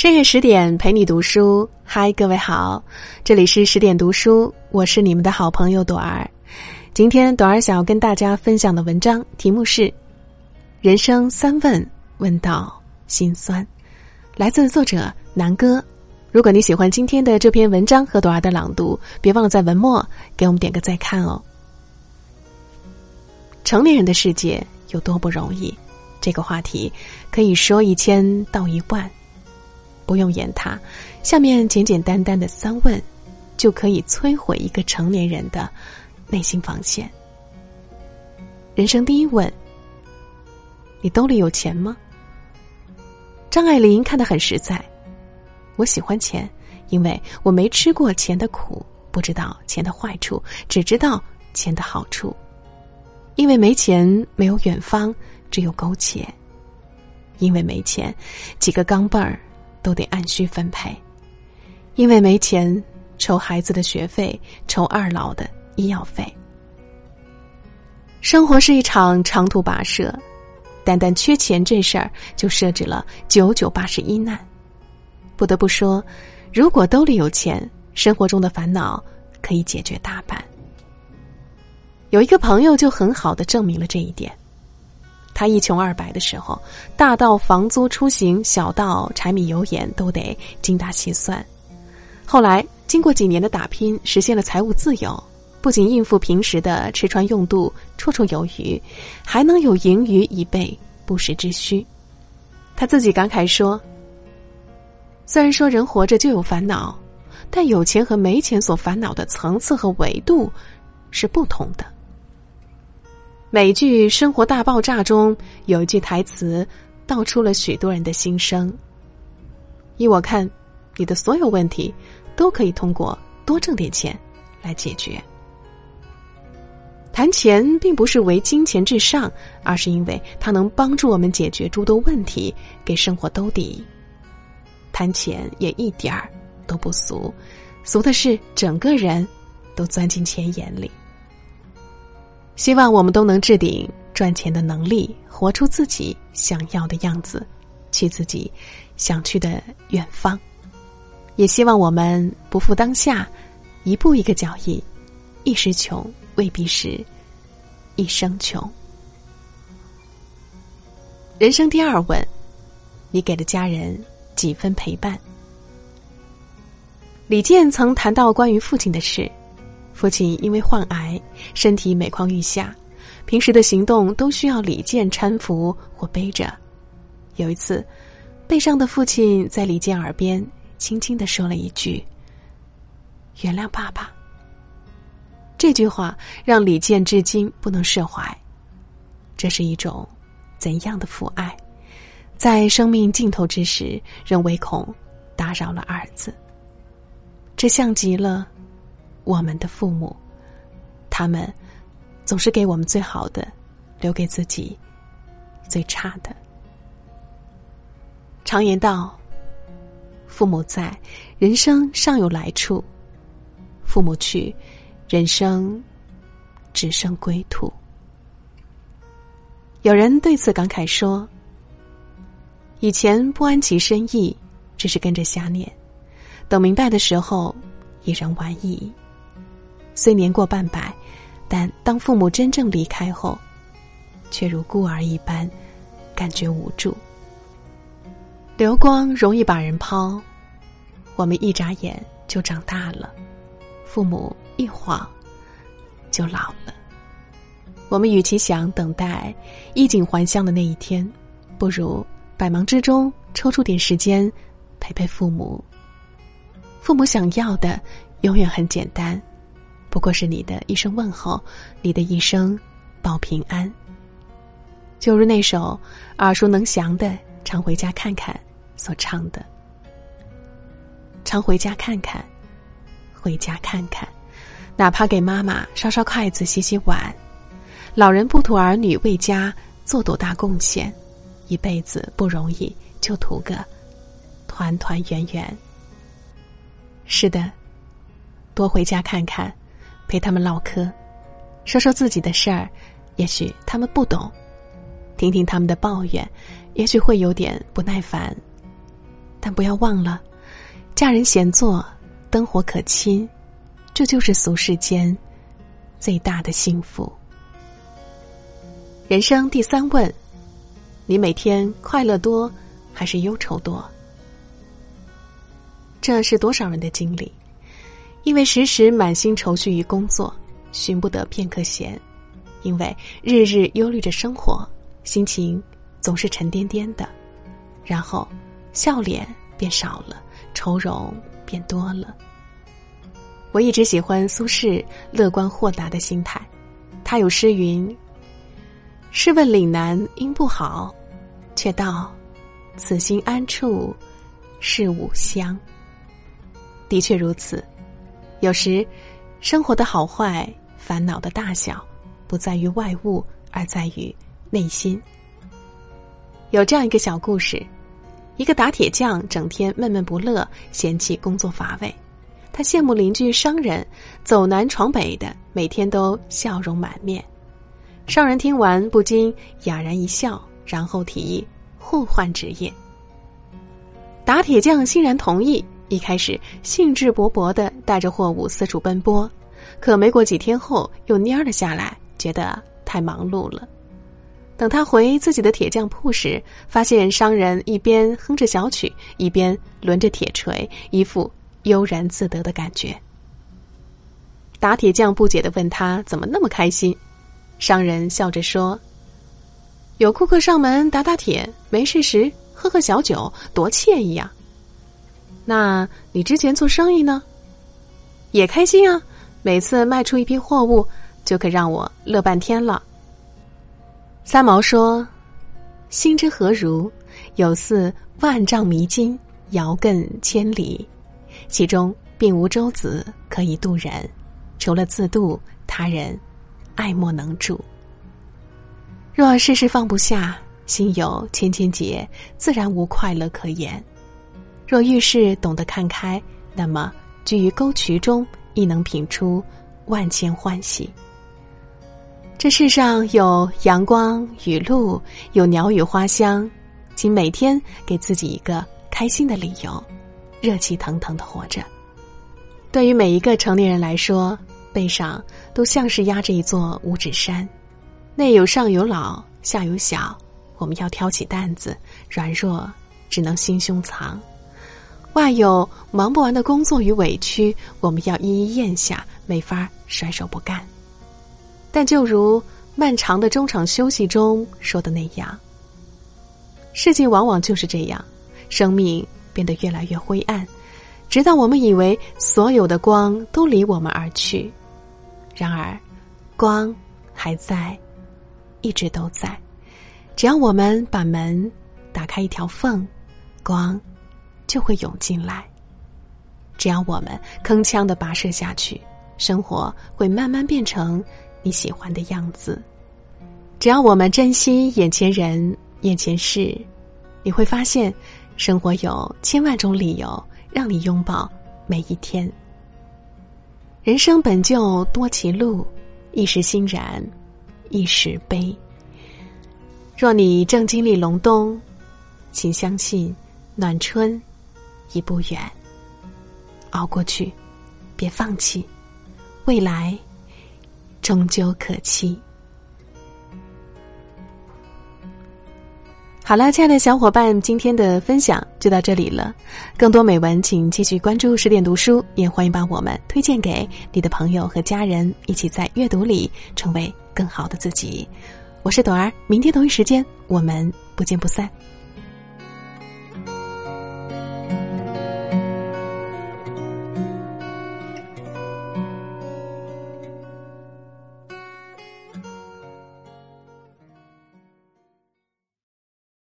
深夜十点陪你读书，嗨，各位好，这里是十点读书，我是你们的好朋友朵儿。今天朵儿想要跟大家分享的文章题目是《人生三问问到心酸》，来自作者南哥。如果你喜欢今天的这篇文章和朵儿的朗读，别忘了在文末给我们点个再看哦。成年人的世界有多不容易？这个话题可以说一千道一万。不用言他，下面简简单单的三问，就可以摧毁一个成年人的内心防线。人生第一问：你兜里有钱吗？张爱玲看得很实在。我喜欢钱，因为我没吃过钱的苦，不知道钱的坏处，只知道钱的好处。因为没钱，没有远方，只有苟且。因为没钱，几个钢镚儿。都得按需分配，因为没钱筹孩子的学费，筹二老的医药费。生活是一场长途跋涉，单单缺钱这事儿就设置了九九八十一难。不得不说，如果兜里有钱，生活中的烦恼可以解决大半。有一个朋友就很好的证明了这一点。他一穷二白的时候，大到房租出行，小到柴米油盐，都得精打细算。后来经过几年的打拼，实现了财务自由，不仅应付平时的吃穿用度绰绰有余，还能有盈余以备不时之需。他自己感慨说：“虽然说人活着就有烦恼，但有钱和没钱所烦恼的层次和维度是不同的。”美剧《生活大爆炸》中有一句台词，道出了许多人的心声。依我看，你的所有问题都可以通过多挣点钱来解决。谈钱并不是为金钱至上，而是因为它能帮助我们解决诸多问题，给生活兜底。谈钱也一点儿都不俗，俗的是整个人都钻进钱眼里。希望我们都能置顶赚钱的能力，活出自己想要的样子，去自己想去的远方。也希望我们不负当下，一步一个脚印。一时穷未必是一生穷。人生第二问：你给了家人几分陪伴？李健曾谈到关于父亲的事。父亲因为患癌，身体每况愈下，平时的行动都需要李健搀扶或背着。有一次，背上的父亲在李健耳边轻轻的说了一句：“原谅爸爸。”这句话让李健至今不能释怀。这是一种怎样的父爱，在生命尽头之时，仍唯恐打扰了儿子。这像极了。我们的父母，他们总是给我们最好的，留给自己最差的。常言道：“父母在，人生尚有来处；父母去，人生只剩归途。”有人对此感慨说：“以前不安其深意，只是跟着瞎念，等明白的时候，已然晚矣。”虽年过半百，但当父母真正离开后，却如孤儿一般，感觉无助。流光容易把人抛，我们一眨眼就长大了，父母一晃就老了。我们与其想等待衣锦还乡的那一天，不如百忙之中抽出点时间陪陪父母。父母想要的永远很简单。不过是你的一声问候，你的一声报平安。就如那首耳熟能详的《常回家看看》所唱的：“常回家看看，回家看看，哪怕给妈妈烧烧筷子、洗洗碗。老人不图儿女为家做多大贡献，一辈子不容易，就图个团团圆圆。”是的，多回家看看。陪他们唠嗑，说说自己的事儿，也许他们不懂；听听他们的抱怨，也许会有点不耐烦。但不要忘了，家人闲坐，灯火可亲，这就是俗世间最大的幸福。人生第三问：你每天快乐多还是忧愁多？这是多少人的经历？因为时时满心愁绪于工作，寻不得片刻闲；因为日日忧虑着生活，心情总是沉甸甸的。然后，笑脸变少了，愁容变多了。我一直喜欢苏轼乐观豁达的心态，他有诗云：“试问岭南应不好，却道此心安处是吾乡。”的确如此，有时生活的好坏、烦恼的大小，不在于外物，而在于内心。有这样一个小故事：一个打铁匠整天闷闷不乐，嫌弃工作乏味。他羡慕邻居商人走南闯北的，每天都笑容满面。商人听完不禁哑然一笑，然后提议互换职业。打铁匠欣然同意。一开始兴致勃勃的带着货物四处奔波，可没过几天后又蔫了下来，觉得太忙碌了。等他回自己的铁匠铺时，发现商人一边哼着小曲，一边抡着铁锤，一副悠然自得的感觉。打铁匠不解的问他怎么那么开心，商人笑着说：“有顾客上门打打铁，没事时喝喝小酒，多惬意呀。”那你之前做生意呢，也开心啊！每次卖出一批货物，就可让我乐半天了。三毛说：“心之何如？有似万丈迷津，遥亘千里，其中并无舟子可以渡人，除了自渡，他人爱莫能助。若事事放不下，心有千千结，自然无快乐可言。”若遇事懂得看开，那么居于沟渠中，亦能品出万千欢喜。这世上有阳光雨露，有鸟语花香，请每天给自己一个开心的理由，热气腾腾的活着。对于每一个成年人来说，背上都像是压着一座五指山，内有上有老，下有小，我们要挑起担子，软弱只能心胸藏。外有忙不完的工作与委屈，我们要一一咽下，没法甩手不干。但就如漫长的中场休息中说的那样，世界往往就是这样，生命变得越来越灰暗，直到我们以为所有的光都离我们而去。然而，光还在，一直都在。只要我们把门打开一条缝，光。就会涌进来。只要我们铿锵的跋涉下去，生活会慢慢变成你喜欢的样子。只要我们珍惜眼前人、眼前事，你会发现，生活有千万种理由让你拥抱每一天。人生本就多歧路，一时欣然，一时悲。若你正经历隆冬，请相信暖春。已不远，熬过去，别放弃，未来终究可期。好了，亲爱的小伙伴，今天的分享就到这里了。更多美文，请继续关注十点读书，也欢迎把我们推荐给你的朋友和家人，一起在阅读里成为更好的自己。我是朵儿，明天同一时间我们不见不散。